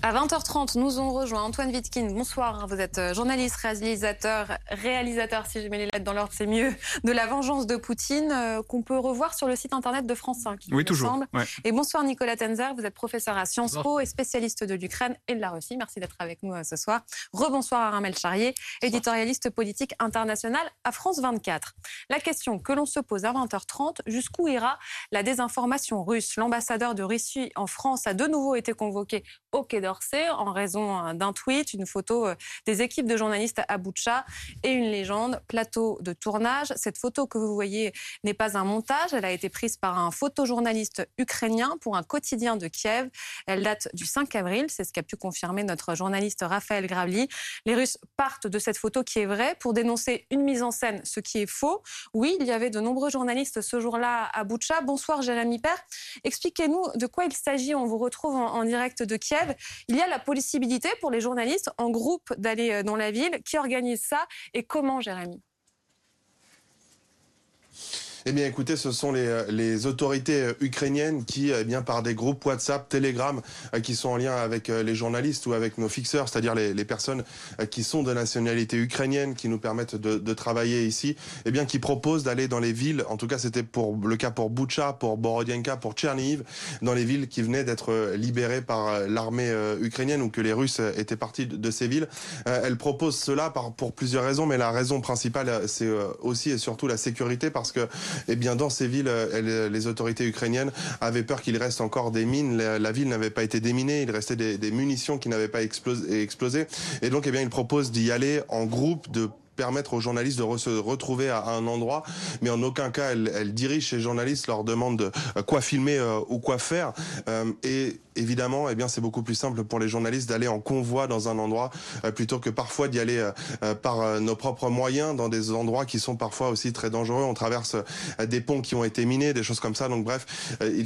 À 20h30, nous ont rejoint Antoine Vitkin. Bonsoir, vous êtes euh, journaliste, réalisateur, réalisateur, si je mets les lettres dans l'ordre, c'est mieux, de La Vengeance de Poutine, euh, qu'on peut revoir sur le site internet de France 5. Oui, toujours. Et bonsoir Nicolas Tenzer, vous êtes professeur à Sciences Po et spécialiste de l'Ukraine et de la Russie. Merci d'être avec nous euh, ce soir. Rebonsoir à Ramel Charrier, éditorialiste politique international à France 24. La question que l'on se pose à 20h30, jusqu'où ira la désinformation russe? L'ambassadeur de Russie en France a de nouveau été convoqué au Quai en raison euh, d'un tweet, une photo euh, des équipes de journalistes à Boutcha et une légende, plateau de tournage. Cette photo que vous voyez n'est pas un montage, elle a été prise par un photojournaliste ukrainien pour un quotidien de Kiev. Elle date du 5 avril, c'est ce qu'a pu confirmer notre journaliste Raphaël Gravli. Les Russes partent de cette photo qui est vraie pour dénoncer une mise en scène, ce qui est faux. Oui, il y avait de nombreux journalistes ce jour-là à Boutcha. Bonsoir Jérémy Père. Expliquez-nous de quoi il s'agit. On vous retrouve en direct de Kiev. Il y a la possibilité pour les journalistes en groupe d'aller euh, dans la ville. Qui organise ça et comment, Jérémy? Eh bien, écoutez, ce sont les, euh, les autorités euh, ukrainiennes qui, eh bien, par des groupes WhatsApp, Telegram, euh, qui sont en lien avec les journalistes ou avec nos fixeurs, c'est-à-dire les, les, personnes qui sont de nationalité ukrainienne, qui nous permettent de, de travailler ici, eh bien, qui proposent d'aller dans les villes. En tout cas, c'était pour le cas pour Boucha, pour Borodienka, pour Tcherniv, dans les villes qui venaient d'être libérées par l'armée ukrainienne ou que les Russes étaient partis de, ces villes. Elle propose cela pour plusieurs raisons, mais la raison principale, c'est aussi et surtout la sécurité, parce que eh bien, dans ces villes, euh, les autorités ukrainiennes avaient peur qu'il reste encore des mines. La, ville n'avait pas été déminée, il restait des, munitions qui n'avaient pas explosé, explosé. Et donc, eh bien, ils proposent d'y aller en groupe, de permettre aux journalistes de se retrouver à un endroit, mais en aucun cas elle, elle dirige ces journalistes, leur demande de euh, quoi filmer euh, ou quoi faire. Euh, et évidemment, eh bien c'est beaucoup plus simple pour les journalistes d'aller en convoi dans un endroit plutôt que parfois d'y aller par nos propres moyens dans des endroits qui sont parfois aussi très dangereux. On traverse des ponts qui ont été minés, des choses comme ça. Donc bref,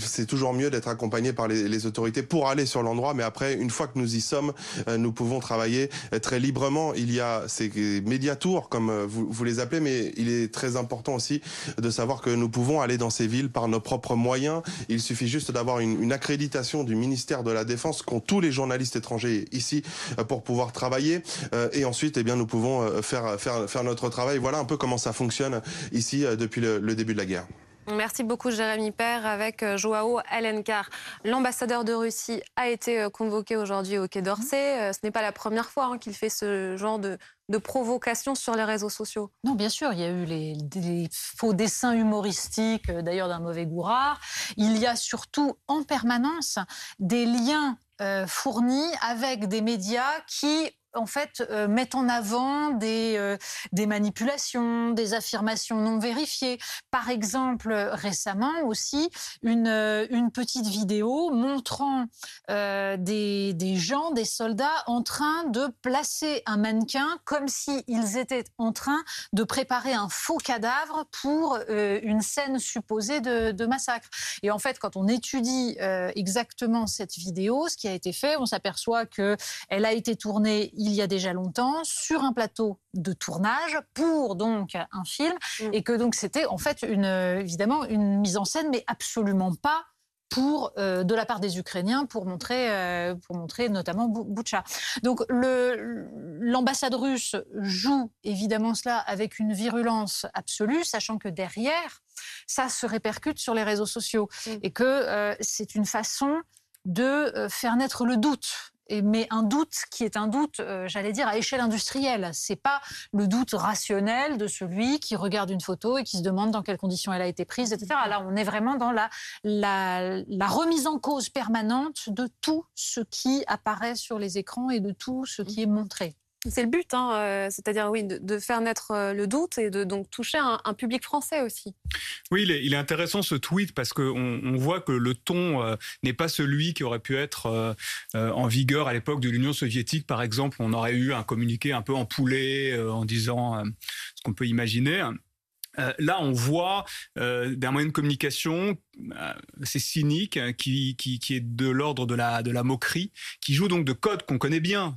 c'est toujours mieux d'être accompagné par les, autorités pour aller sur l'endroit. Mais après, une fois que nous y sommes, nous pouvons travailler très librement. Il y a ces médiatours comme euh, vous, vous, les appelez, mais il est très important aussi de savoir que nous pouvons aller dans ces villes par nos propres moyens. Il suffit juste d'avoir une, une, accréditation du ministère de la Défense qu'ont tous les journalistes étrangers ici euh, pour pouvoir travailler. Euh, et ensuite, eh bien, nous pouvons faire, faire, faire notre travail. Voilà un peu comment ça fonctionne ici depuis le, le début de la guerre. Merci beaucoup Jérémy Père avec Joao Alencar. L'ambassadeur de Russie a été convoqué aujourd'hui au Quai d'Orsay. Ce n'est pas la première fois hein, qu'il fait ce genre de, provocation sur les réseaux sociaux Non, bien sûr, il y a eu les, faux dessins humoristiques, euh, d'ailleurs d'un mauvais goût rare. Il y a surtout en permanence des liens euh, fournis avec des médias qui en fait, euh, mettent en avant des, euh, des manipulations, des affirmations non vérifiées. Par exemple, récemment aussi, une, euh, petite vidéo montrant euh, des, gens, des soldats, en train de placer un mannequin comme s'ils étaient en train de préparer un faux cadavre pour une scène supposée de, de, massacre. Et en fait, quand on étudie exactement cette vidéo, ce qui a été fait, on s'aperçoit que elle a été tournée il y a déjà longtemps sur un plateau de tournage pour donc un film mmh. et que donc c'était en fait une, évidemment une mise en scène mais absolument pas pour, euh, de la part des Ukrainiens pour montrer, euh, pour montrer notamment Boucha. Donc l'ambassade russe joue évidemment cela avec une virulence absolue, sachant que derrière, ça se répercute sur les réseaux sociaux mmh. et que euh, c'est une façon de faire naître le doute mais un doute qui est un doute, euh, j'allais dire, à échelle industrielle. C'est pas le doute rationnel de celui qui regarde une photo et qui se demande dans quelles conditions elle a été prise, etc. Là, on est vraiment dans la, remise en cause permanente de tout ce qui apparaît sur les écrans et de tout ce qui est montré. C'est le but, hein, euh, c'est-à-dire oui, de, faire naître euh, le doute et de donc toucher un, public français aussi. Oui, il est, intéressant ce tweet parce qu'on on voit que le ton euh, n'est pas celui qui aurait pu être en vigueur à l'époque de l'Union soviétique, par exemple. On aurait eu un communiqué un peu empoulé en disant ce qu'on peut imaginer. Euh, là, on voit euh, d'un moyen de communication euh, assez cynique, qui, qui, est de l'ordre de la, de la moquerie, qui joue donc de codes qu'on connaît bien.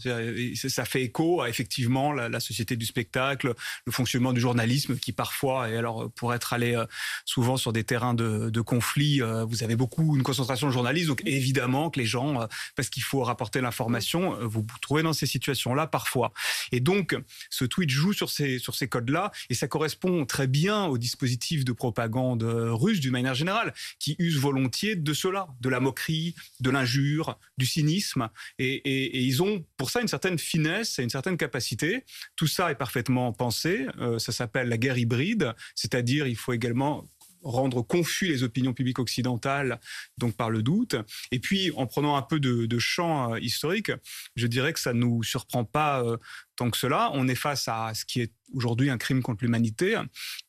Ça fait écho à effectivement la, la, société du spectacle, le fonctionnement du journalisme, qui parfois, et alors pour être allé euh, souvent sur des terrains de, de conflit, euh, vous avez beaucoup une concentration de journalistes, donc évidemment que les gens, parce qu'il faut rapporter l'information, vous vous trouvez dans ces situations-là parfois. Et donc, ce tweet joue sur ces, sur ces codes-là, et ça correspond très bien au dispositif de propagande euh, russe d'une manière générale, qui use volontiers de cela, de la moquerie, de l'injure, du cynisme. Et, ils ont pour ça une certaine finesse et une certaine capacité. Tout ça est parfaitement pensé. Euh, ça s'appelle la guerre hybride, c'est-à-dire il faut également rendre confus les opinions publiques occidentales, donc par le doute. Et puis, en prenant un peu de, champ euh, historique, je dirais que ça nous surprend pas tant que cela. On est face à ce qui est aujourd'hui un crime contre l'humanité.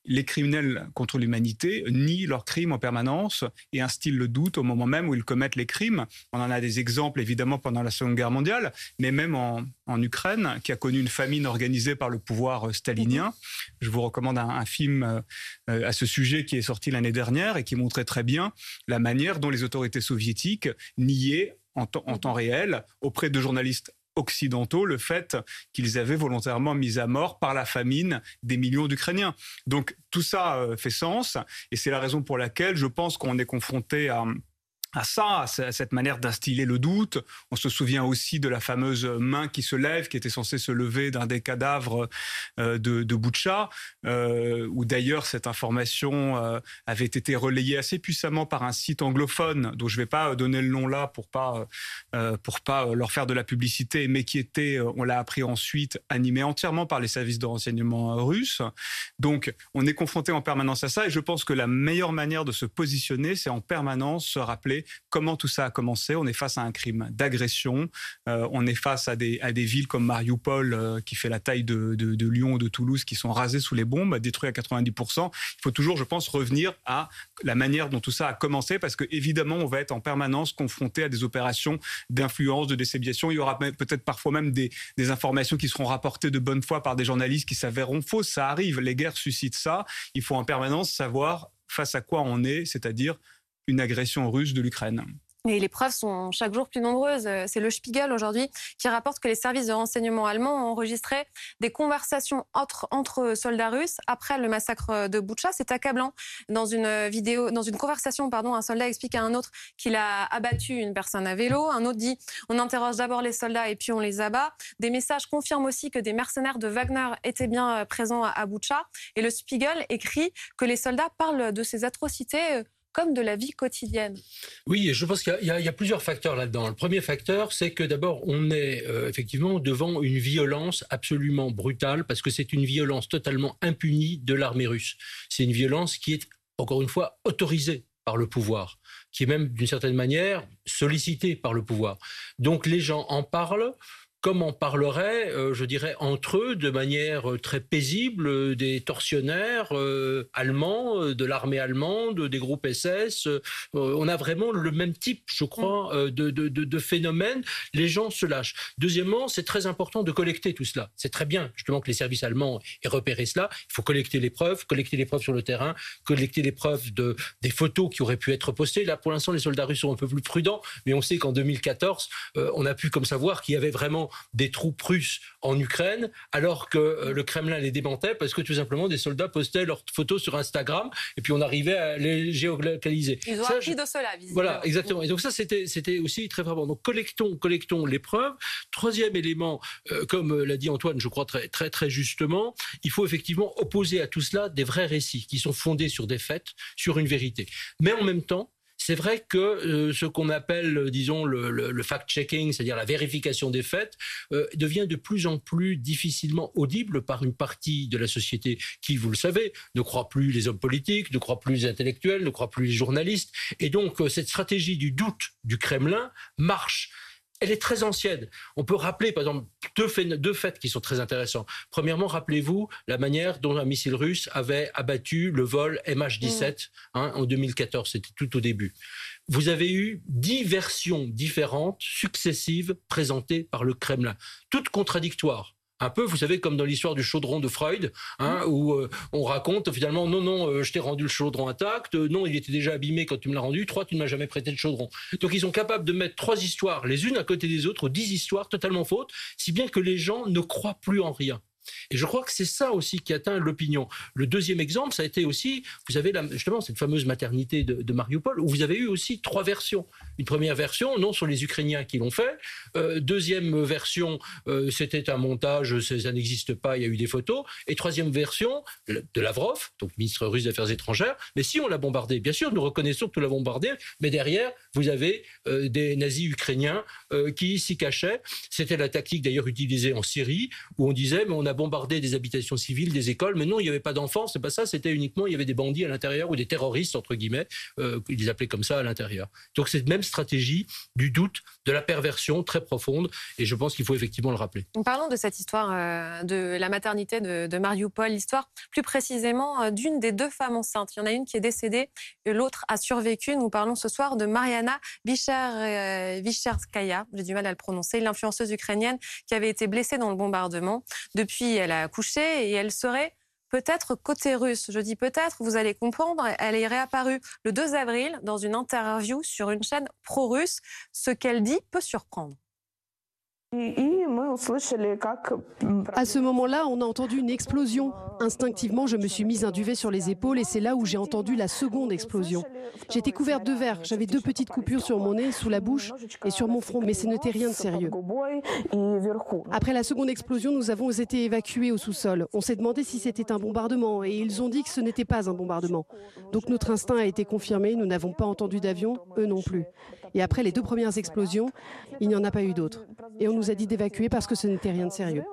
Les criminels contre l'humanité nient leurs crimes en permanence et instillent le doute au moment même où ils commettent les crimes. On en a des exemples évidemment pendant la Seconde Guerre mondiale, mais même en, Ukraine, qui a connu une famine organisée par le pouvoir stalinien. Je vous recommande un, film euh, à ce sujet qui est sorti l'année dernière et qui montrait très bien la manière dont les autorités soviétiques niaient en, en, temps réel auprès de journalistes occidentaux le fait qu'ils avaient volontairement mis à mort par la famine des millions d'Ukrainiens. Donc tout ça euh, fait sens et c'est la raison pour laquelle je pense qu'on est confronté à à ça, à cette manière d'instiller le doute. On se souvient aussi de la fameuse main qui se lève, qui était censée se lever d'un des cadavres euh, de, de Boucha, euh, où d'ailleurs cette information euh, avait été relayée assez puissamment par un site anglophone, dont je ne vais pas donner le nom là pour pas pas leur faire de la publicité, mais qui était, on l'a appris ensuite, animé entièrement par les services de renseignement russes. Donc, on est confronté en permanence à ça, et je pense que la meilleure manière de se positionner, c'est en permanence se rappeler comment tout ça a commencé? On est face à un crime d'agression. Euh, on est face à des, villes comme Mariupol, euh, qui fait la taille de, Lyon ou de Toulouse, qui sont rasées sous les bombes, détruites à 90%. Il faut toujours, je pense, revenir à la manière dont tout ça a commencé, parce que évidemment, on va être en permanence confronté à des opérations d'influence, de décibiation. Il y aura peut-être parfois même des informations qui seront rapportées de bonne foi par des journalistes qui s'avéreront fausses. Ça arrive. Les guerres suscitent ça. Il faut en permanence savoir face à quoi on est, c'est-à-dire une agression russe de l'Ukraine. Et les preuves sont chaque jour plus nombreuses. C'est le Spiegel aujourd'hui qui rapporte que les services de renseignement allemands ont enregistré des conversations entre, soldats russes après le massacre de Boucha. C'est accablant. Dans une vidéo, dans une conversation, pardon, un soldat explique à un autre qu'il a abattu une personne à vélo. Un autre dit on interroge d'abord les soldats et puis on les abat. Des messages confirment aussi que des mercenaires de Wagner étaient bien présents à Boucha. Et le Spiegel écrit que les soldats parlent de ces atrocités comme de la vie quotidienne. Oui, je pense qu'il y, a plusieurs facteurs là-dedans. Le premier facteur, c'est que d'abord, on est euh, effectivement devant une violence absolument brutale, parce que c'est une violence totalement impunie de l'armée russe. C'est une violence qui est, encore une fois, autorisée par le pouvoir, qui est même d'une certaine manière sollicitée par le pouvoir. Donc les gens en parlent comme on parlerait, euh, je dirais, entre eux de manière euh, très paisible euh, des tortionnaires allemands, de l'armée allemande, des groupes SS. on a vraiment le même type, je crois, de, de, de, phénomène. Les gens se lâchent. Deuxièmement, c'est très important de collecter tout cela. C'est très bien, justement, que les services allemands aient repéré cela. Il faut collecter les preuves, collecter les preuves sur le terrain, collecter les preuves de, des photos qui auraient pu être postées. Là, pour l'instant, les soldats russes sont un peu plus prudents, mais on sait qu'en 2014, on a pu comme savoir qu'il y avait vraiment des troupes russes en Ukraine, alors que euh, le Kremlin les démentait parce que tout simplement des soldats postaient leurs photos sur Instagram et puis on arrivait à les géolocaliser. Ils ont appris de cela, Voilà, exactement. Et donc ça, c'était, c'était aussi très frappant. Donc collectons, collectons les preuves. Troisième élément, euh, comme euh, l'a dit Antoine, je crois très, très, très justement, il faut effectivement opposer à tout cela des vrais récits qui sont fondés sur des faits, sur une vérité. Mais en même temps, c'est vrai que euh, ce qu'on appelle, disons, le, fact-checking, c'est-à-dire la vérification des faits, euh, devient de plus en plus difficilement audible par une partie de la société qui, vous le savez, ne croit plus les hommes politiques, ne croit plus les intellectuels, ne croit plus les journalistes. Et donc, euh, cette stratégie du doute du Kremlin marche elle est très ancienne. On peut rappeler, par exemple, deux faits, deux faits qui sont très intéressants. Premièrement, rappelez-vous la manière dont un missile russe avait abattu le vol MH17 mm. hein, en 2014. C'était tout au début. Vous avez eu dix versions différentes, successives, présentées par le Kremlin, toutes contradictoires Un peu, vous savez, comme dans l'histoire du chaudron de Freud, hein, mmh. où euh, on raconte finalement, non, non, euh, je t'ai rendu le chaudron intact, euh, non, il était déjà abîmé quand tu me l'as rendu, trois, tu ne m'as jamais prêté le chaudron. Donc ils sont capables de mettre trois histoires les unes à côté des autres, dix histoires totalement fautes, si bien que les gens ne croient plus en rien. Et je crois que c'est ça aussi qui atteint l'opinion. Le deuxième exemple, ça a été aussi, vous avez justement cette fameuse maternité de, Mariupol, où vous avez eu aussi trois versions. Une première version, non, sur les Ukrainiens qui l'ont fait. Euh, deuxième version, euh, c'était un montage, ça, n'existe pas, il y a eu des photos. Et troisième version, de Lavrov, donc ministre russe des Affaires étrangères. Mais si on l'a bombardé, bien sûr, nous reconnaissons que nous l'avons bombardé, mais derrière, vous avez euh, des nazis ukrainiens qui s'y cachaient. C'était la tactique d'ailleurs utilisée en Syrie, où on disait, mais on a bombardé des habitations civiles, des écoles, mais non, il n'y avait pas d'enfants, c'est pas ça, c'était uniquement, il y avait des bandits à l'intérieur ou des terroristes, entre guillemets, euh, ils appelaient comme ça à l'intérieur. Donc cette même stratégie du doute, de la perversion très profonde, et je pense qu'il faut effectivement le rappeler. Parlons de cette histoire euh, de la maternité de, de Mariupol, l'histoire plus précisément euh, d'une des deux femmes enceintes. Il y en a une qui est décédée, l'autre a survécu. Nous parlons ce soir de Mariana Vicherskaya, j'ai du mal à le prononcer, l'influenceuse ukrainienne qui avait été blessée dans le bombardement. Depuis elle a accouché et elle serait peut-être côté russe. Je dis peut-être, vous allez comprendre, elle est réapparue le 2 avril dans une interview sur une chaîne pro-russe. Ce qu'elle dit peut surprendre. À ce moment-là, on a entendu une explosion. Instinctivement, je me suis mise un duvet sur les épaules et c'est là où j'ai entendu la seconde explosion. J'étais couverte de verre, j'avais deux petites coupures sur mon nez, sous la bouche et sur mon front, mais ce n'était rien de sérieux. Après la seconde explosion, nous avons été évacués au sous-sol. On s'est demandé si c'était un bombardement et ils ont dit que ce n'était pas un bombardement. Donc notre instinct a été confirmé, nous n'avons pas entendu d'avion, eux non plus. Et après les deux premières explosions, il n'y en a pas eu d'autres. A dit d'évacuer parce que ce n'était rien de sérieux.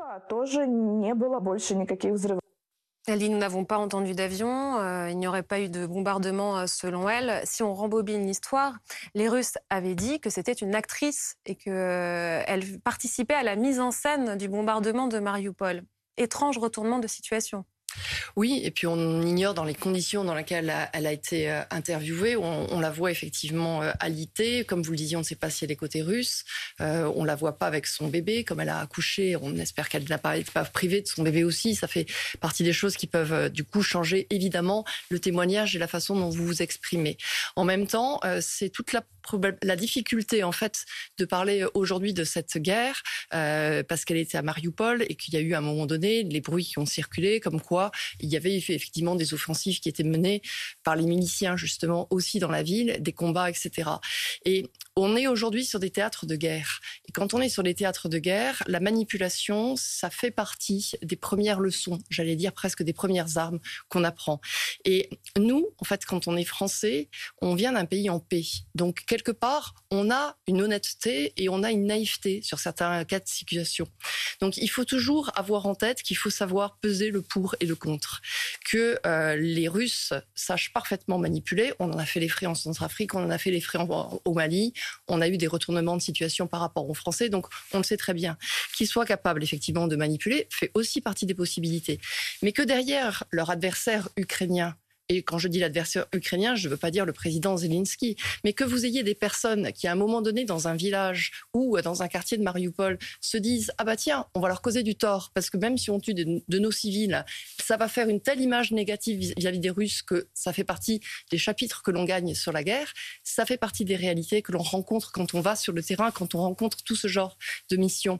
Elle dit nous n'avons pas entendu d'avion, euh, il n'y aurait pas eu de bombardement euh, selon elle. Si on rembobine l'histoire, les Russes avaient dit que c'était une actrice et qu'elle euh, participait à la mise en scène du bombardement de Mariupol. Étrange retournement de situation. Oui, et puis on ignore dans les conditions dans lesquelles elle a, été euh, interviewée. On, la voit effectivement euh, alitée. Comme vous le disiez, on ne sait pas si elle est côté russe. Euh, on la voit pas avec son bébé. Comme elle a accouché, on espère qu'elle n'a pas été privée de son bébé aussi. Ça fait partie des choses qui peuvent euh, du coup changer évidemment le témoignage et la façon dont vous vous exprimez. En même temps, c'est toute la difficulté en fait de parler aujourd'hui de cette guerre parce qu'elle était à Mariupol et qu'il y a eu à un moment donné les bruits qui ont circulé comme quoi il y avait effectivement des offensives qui étaient menées par les miliciens justement aussi dans la ville, des combats, etc. Et on est aujourd'hui sur des théâtres de guerre. Et quand on est sur des théâtres de guerre, la manipulation, ça fait partie des premières leçons, j'allais dire presque des premières armes qu'on apprend. Et nous, en fait, quand on est français, on vient d'un pays en paix. Donc, quelque part, on a une honnêteté et on a une naïveté sur certains cas de situation. Donc, il faut toujours avoir en tête qu'il faut savoir peser le pour et le contre. Que euh, les Russes sachent parfaitement manipuler. On en a fait les frais en Centrafrique, on en a fait les frais au Mali on a eu des retournements de situation par rapport aux Français, donc on le sait très bien. Qu'ils soient capables effectivement de manipuler fait aussi partie des possibilités. Mais que derrière leur adversaire ukrainien et quand je dis l'adversaire ukrainien, je ne veux pas dire le président Zelensky, mais que vous ayez des personnes qui, à un moment donné, dans un village ou dans un quartier de Mariupol, se disent Ah bah tiens, on va leur causer du tort, parce que même si on tue de, nos civils, ça va faire une telle image négative vis-à-vis des Russes que ça fait partie des chapitres que l'on gagne sur la guerre. Ça fait partie des réalités que l'on rencontre quand on va sur le terrain, quand on rencontre tout ce genre de missions.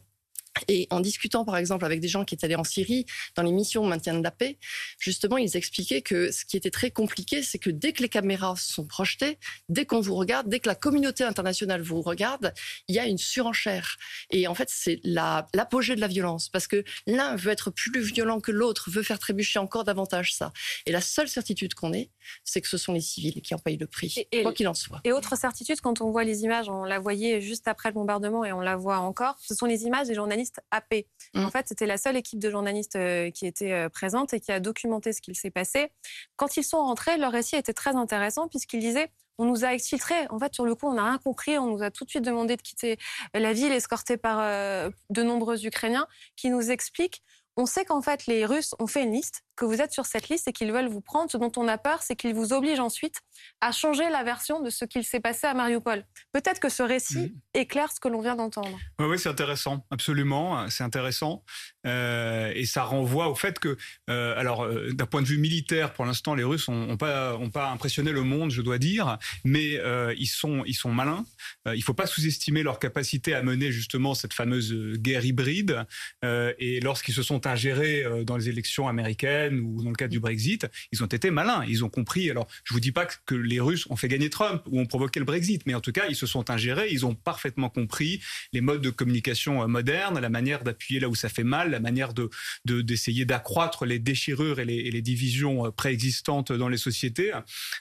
Et en discutant, par exemple, avec des gens qui étaient allés en Syrie dans les missions de maintien de la paix, justement, ils expliquaient que ce qui était très compliqué, c'est que dès que les caméras sont projetées, dès qu'on vous regarde, dès que la communauté internationale vous regarde, il y a une surenchère. Et en fait, c'est l'apogée de la violence, parce que l'un veut être plus violent que l'autre, veut faire trébucher encore davantage ça. Et la seule certitude qu'on ait, c'est que ce sont les civils qui en payent le prix, quoi qu'il en soit. Et autre certitude, quand on voit les images, on la voyait juste après le bombardement et on la voit encore, ce sont les images des journalistes AP. Mm. En fait, c'était la seule équipe de journalistes euh, qui était euh, présente et qui a documenté ce qu'il s'est passé. Quand ils sont rentrés, leur récit était très intéressant puisqu'ils disaient on nous a exfiltrés. En fait, sur le coup, on n'a rien compris. On nous a tout de suite demandé de quitter la ville, escortés par euh, de nombreux Ukrainiens, qui nous expliquent on sait qu'en fait, les Russes ont fait une liste que vous êtes sur cette liste et qu'ils veulent vous prendre. Ce dont on a peur, c'est qu'ils vous obligent ensuite à changer la version de ce qu'il s'est passé à Mariupol. Peut-être que ce récit mmh. éclaire ce que l'on vient d'entendre. Oui, oui c'est intéressant, absolument, c'est intéressant. Euh, et ça renvoie au fait que, euh, alors, euh, d'un point de vue militaire, pour l'instant, les Russes n'ont pas, ont pas impressionné le monde, je dois dire, mais ils, sont, ils sont malins. il ne faut pas sous-estimer leur capacité à mener justement cette fameuse guerre hybride. et lorsqu'ils se sont ingérés dans les élections américaines ou dans le cadre du Brexit, ils ont été malins. Ils ont compris. Alors, je vous dis pas que les Russes ont fait gagner Trump ou ont provoqué le Brexit, mais en tout cas, ils se sont ingérés. Ils ont parfaitement compris les modes de communication modernes, la manière d'appuyer là où ça fait mal, la manière de d'essayer d'accroître les déchirures et les, divisions préexistantes dans les sociétés.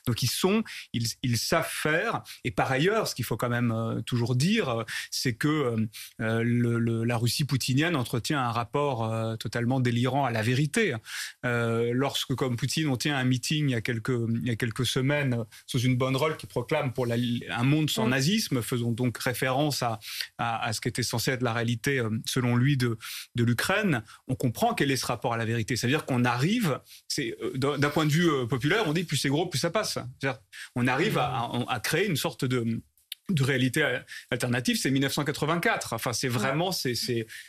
Donc, ils sont, ils, savent faire. Et par ailleurs, ce qu'il faut quand même euh, toujours dire, c'est que euh, la Russie poutinienne entretient un rapport euh, totalement délirant à la vérité. Lorsque, comme Poutine, on tient un meeting il y a quelques, il y a quelques semaines sous une bonne rôle qui proclame pour un monde sans nazisme, faisons donc référence à, à, ce qui était censé être la réalité, euh, selon lui, de, de l'Ukraine, on comprend quel est ce rapport à la vérité. C'est-à-dire qu'on arrive, c'est euh, d'un point de vue euh, populaire, on dit plus c'est gros, plus ça passe. On arrive à, à créer une sorte de de réalité alternative, c'est 1984. Enfin, c'est vraiment c'est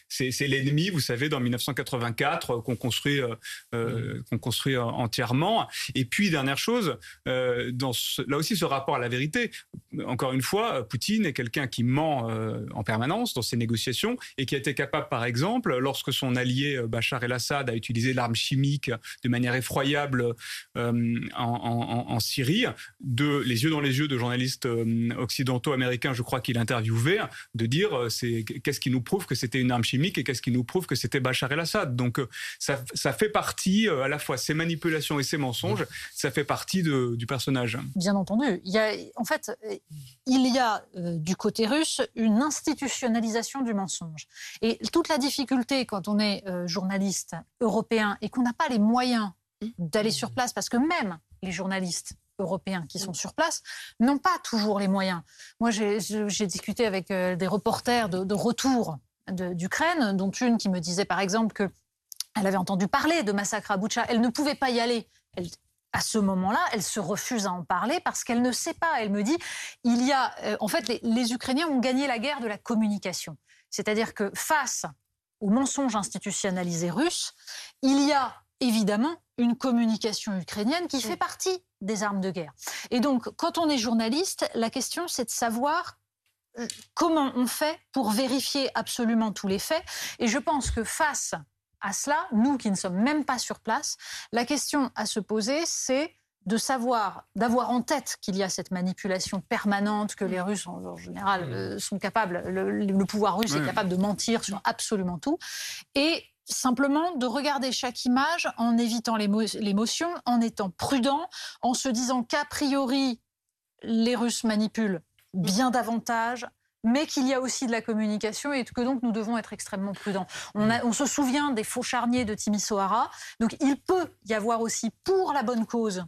c'est l'ennemi, vous savez, dans 1984 euh, qu'on construit euh, euh, qu'on construit entièrement. Et puis dernière chose, dans là aussi ce rapport à la vérité. Encore une fois, Poutine est quelqu'un qui ment en permanence dans ses négociations et qui a été capable, par exemple, lorsque son allié Bachar el-Assad a utilisé l'arme chimique de manière effroyable en, en, Syrie, de les yeux dans les yeux de journalistes occidentaux américain, je crois qu'il interviewait, de dire euh, c'est qu'est-ce qui nous prouve que c'était une arme chimique et qu'est-ce qui nous prouve que c'était Bachar el-Assad. Donc euh, ça, ça, fait partie euh, à la fois ces manipulations et ces mensonges, ça fait partie du personnage. Bien entendu, il y a en fait il y a du côté russe une institutionnalisation du mensonge et toute la difficulté quand on est journaliste européen et qu'on n'a pas les moyens d'aller sur place parce que même les journalistes européens qui sont sur place n'ont pas toujours les moyens. Moi, j'ai discuté avec euh, des reporters de, retour d'Ukraine, dont une qui me disait par exemple que elle avait entendu parler de massacre à Boucha. Elle ne pouvait pas y aller. à ce moment-là, elle se refuse à en parler parce qu'elle ne sait pas. Elle me dit, il y a, euh, en fait, les, les Ukrainiens ont gagné la guerre de la communication. C'est-à-dire que face aux mensonges institutionnalisés russes, il y a évidemment une communication ukrainienne qui fait partie des armes de guerre. Et donc, quand on est journaliste, la question, c'est de savoir euh, comment on fait pour vérifier absolument tous les faits. Et je pense que face à cela, nous qui ne sommes même pas sur place, la question à se poser, c'est de savoir, d'avoir en tête qu'il y a cette manipulation permanente, que les Russes, en, général, euh, sont capables, le, pouvoir russe est capable de mentir sur absolument tout, et simplement de regarder chaque image en évitant l'émotion, en étant prudent, en se disant qu'a priori, les Russes manipulent bien davantage, mais qu'il y a aussi de la communication et que donc nous devons être extrêmement prudents. On, on se souvient des faux charniers de Timisoara, donc il peut y avoir aussi pour la bonne cause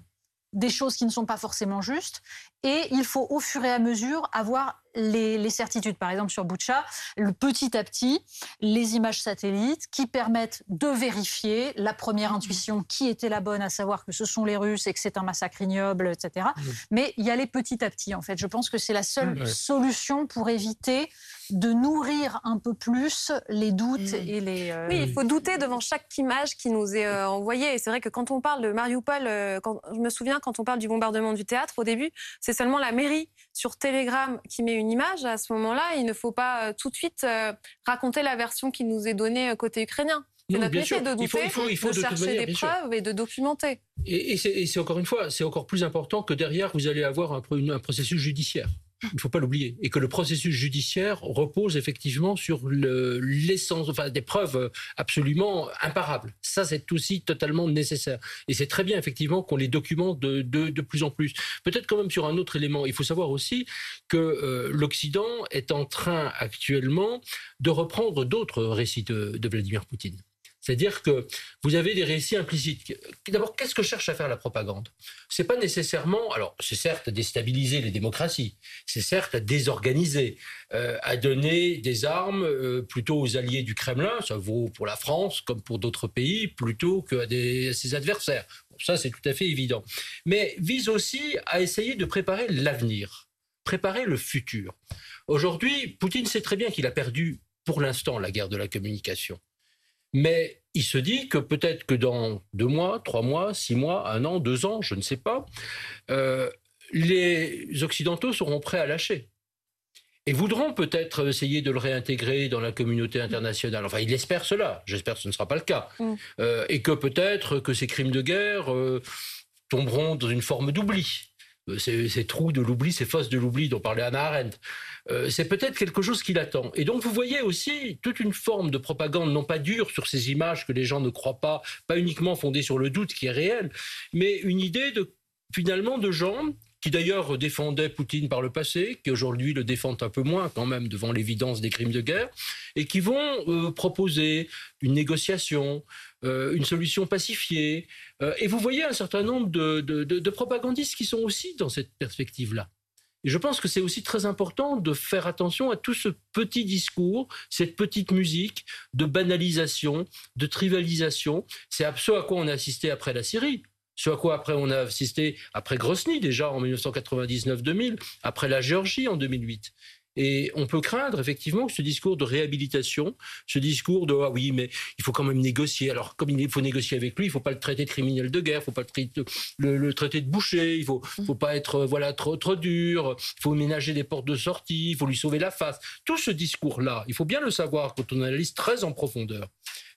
des choses qui ne sont pas forcément justes. Et il faut au fur et à mesure avoir les, certitudes. Par exemple, sur Boucha, le petit à petit, les images satellites qui permettent de vérifier la première intuition qui était la bonne, à savoir que ce sont les Russes et que c'est un massacre ignoble, etc. Mais il y a les petit à petit, en fait. Je pense que c'est la seule solution pour éviter de nourrir un peu plus les doutes et les... Euh, oui, il faut douter devant chaque image qui nous est euh, envoyée. Et c'est vrai que quand on parle de Mariupol, euh, quand, je me souviens quand on parle du bombardement du théâtre, au début, c'est seulement la mairie sur Telegram qui met une image. À ce moment-là, il ne faut pas tout de suite raconter la version qui nous est donnée côté ukrainien. C'est notre métier de douter, il faut, il faut, de, chercher des preuves et de documenter. Et, c'est encore une fois, c'est encore plus important que derrière, vous allez avoir un processus judiciaire il ne faut pas l'oublier, et que le processus judiciaire repose effectivement sur l'essence, enfin des preuves absolument imparables. Ça, c'est aussi totalement nécessaire. Et c'est très bien effectivement qu'on les documente de, plus en plus. Peut-être quand même sur un autre élément, il faut savoir aussi que euh, l'Occident est en train actuellement de reprendre d'autres récits de Vladimir Poutine. C'est-à-dire que vous avez des récits implicites. D'abord, qu'est-ce que cherche à faire la propagande? C'est pas nécessairement. Alors, c'est certes à déstabiliser les démocraties. C'est certes à désorganiser, euh, à donner des armes euh, plutôt aux alliés du Kremlin. Ça vaut pour la France comme pour d'autres pays, plutôt qu'à ses adversaires. ça, c'est tout à fait évident. Mais vise aussi à essayer de préparer l'avenir, préparer le futur. Aujourd'hui, Poutine sait très bien qu'il a perdu pour l'instant la guerre de la communication. Mais il se dit que peut-être que dans deux mois, trois mois, six mois, un an, deux ans, je ne sais pas, euh, les Occidentaux seront prêts à lâcher et voudront peut-être essayer de le réintégrer dans la communauté internationale. Enfin, il espère cela. J'espère que ce ne sera pas le cas. Mm. Euh, et que peut-être que ces crimes de guerre euh, tomberont dans une forme d'oubli. Ces, ces, trous de l'oubli, ces fosses de l'oubli dont parlait Anna Arendt. Euh, c'est peut-être quelque chose qui l'attend. Et donc vous voyez aussi toute une forme de propagande, non pas dure sur ces images que les gens ne croient pas, pas uniquement fondée sur le doute qui est réel, mais une idée de finalement de gens qui d'ailleurs défendaient Poutine par le passé, qui aujourd'hui le défendent un peu moins quand même devant l'évidence des crimes de guerre, et qui vont euh, proposer une négociation, euh, une solution pacifiée. et vous voyez un certain nombre de propagandistes qui sont aussi dans cette perspective-là. Et je pense que c'est aussi très important de faire attention à tout ce petit discours, cette petite musique de banalisation, de trivialisation. C'est ce à quoi on a assisté après la Syrie. Ce à quoi après on a assisté après Grosny déjà en 1999-2000, après la Géorgie en 2008. Et on peut craindre effectivement que ce discours de réhabilitation, ce discours de ah oui mais il faut quand même négocier. Alors comme il faut négocier avec lui, il faut pas le traiter de criminel de guerre, il faut pas le, le, traiter de boucher, il faut faut pas être euh, voilà trop trop dur, il faut ménager des portes de sortie, il faut lui sauver la face. Tout ce discours là, il faut bien le savoir quand on analyse très en profondeur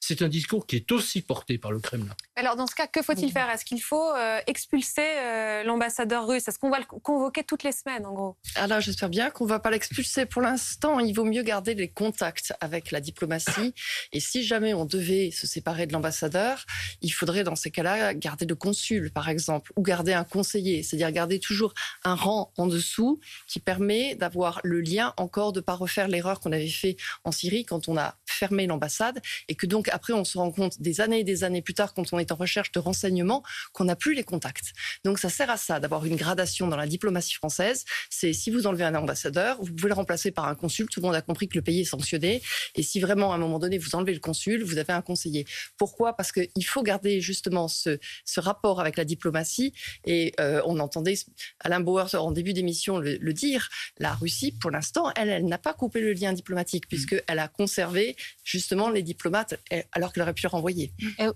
c'est un discours qui est aussi porté par le Kremlin. Alors dans ce cas, que faut-il faire? Est-ce qu'il faut euh, expulser euh, l'ambassadeur russe? Est-ce qu'on va le convoquer toutes les semaines en gros? Alors j'espère bien qu'on ne va pas l'expulser. Pour l'instant, il vaut mieux garder les contacts avec la diplomatie. Et si jamais on devait se séparer de l'ambassadeur, il faudrait dans ces cas-là garder le consul, par exemple, ou garder un conseiller, c'est-à-dire garder toujours un rang en dessous qui permet d'avoir le lien encore de ne pas refaire l'erreur qu'on avait fait en Syrie quand on a fermé l'ambassade et que donc après, on se rend compte des années et des années plus tard, quand on est en recherche de renseignements, qu'on n'a plus les contacts. Donc ça sert à ça, d'avoir une gradation dans la diplomatie française. C'est si vous enlevez un ambassadeur, vous pouvez le remplacer par un consul. Tout le monde a compris que le pays est sanctionné. Et si vraiment, à un moment donné, vous enlevez le consul, vous avez un conseiller. Pourquoi? Parce qu'il faut garder justement ce, ce, rapport avec la diplomatie. Et euh, on entendait Alain Bauer en début d'émission le, le, dire. La Russie, pour l'instant, elle, elle n'a pas coupé le lien diplomatique mmh. puisqu'elle a conservé justement les diplomates alors qu'elle aurait pu renvoyer.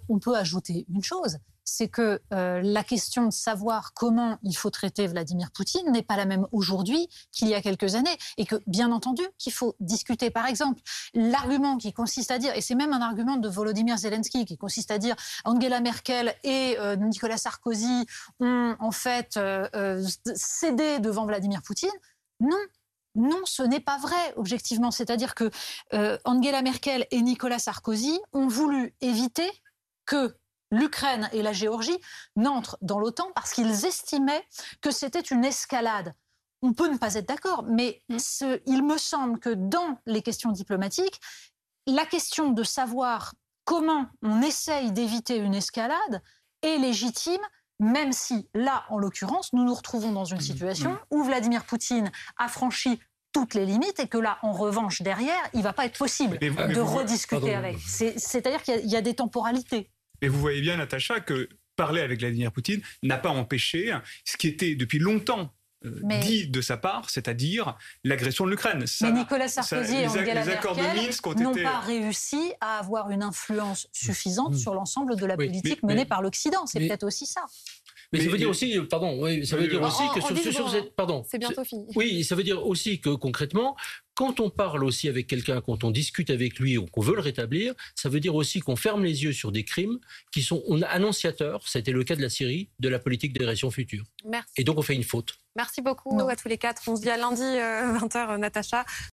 on peut ajouter une chose, c'est que euh, la question de savoir comment il faut traiter Vladimir Poutine n'est pas la même aujourd'hui qu'il y a quelques années. Et que, bien entendu, qu'il faut discuter. Par exemple, l'argument qui consiste à dire, et c'est même un argument de Volodymyr Zelensky, qui consiste à dire Angela Merkel et euh, Nicolas Sarkozy ont en fait euh, cédé devant Vladimir Poutine. Non, non, ce n'est pas vrai, objectivement. C'est-à-dire que euh, Angela Merkel et Nicolas Sarkozy ont voulu éviter que l'Ukraine et la Géorgie n'entrent dans l'OTAN parce qu'ils estimaient que c'était une escalade. On peut ne pas être d'accord, mais mm. il me semble que dans les questions diplomatiques, la question de savoir comment on essaye d'éviter une escalade est légitime même si là, en l'occurrence, nous nous retrouvons dans une mmh. situation mmh. où Vladimir Poutine a franchi toutes les limites et que là, en revanche, derrière, il ne va pas être possible de rediscuter avec. C'est-à-dire qu'il y, a des temporalités. Et vous voyez bien, Natacha, que parler avec Vladimir Poutine n'a pas empêché ce qui était depuis longtemps euh, dit de sa part, c'est-à-dire l'agression de l'Ukraine. Mais Nicolas Sarkozy et Angela Merkel n'ont pas réussi à avoir une influence suffisante mmh. sur l'ensemble de la politique menée par l'Occident. C'est peut-être aussi ça. Mais, ça veut dire aussi, pardon, oui, ça veut dire aussi que sur, cette, pardon, c'est bientôt fini. Oui, ça veut dire aussi que concrètement, quand on parle aussi avec quelqu'un, quand on discute avec lui ou qu'on veut le rétablir, ça veut dire aussi qu'on ferme les yeux sur des crimes qui sont annonciateurs, c'était le cas de la Syrie, de la politique d'agression future. Merci. Et donc on fait une faute. Merci beaucoup à tous les quatre. On se dit à lundi 20h, euh, Natacha.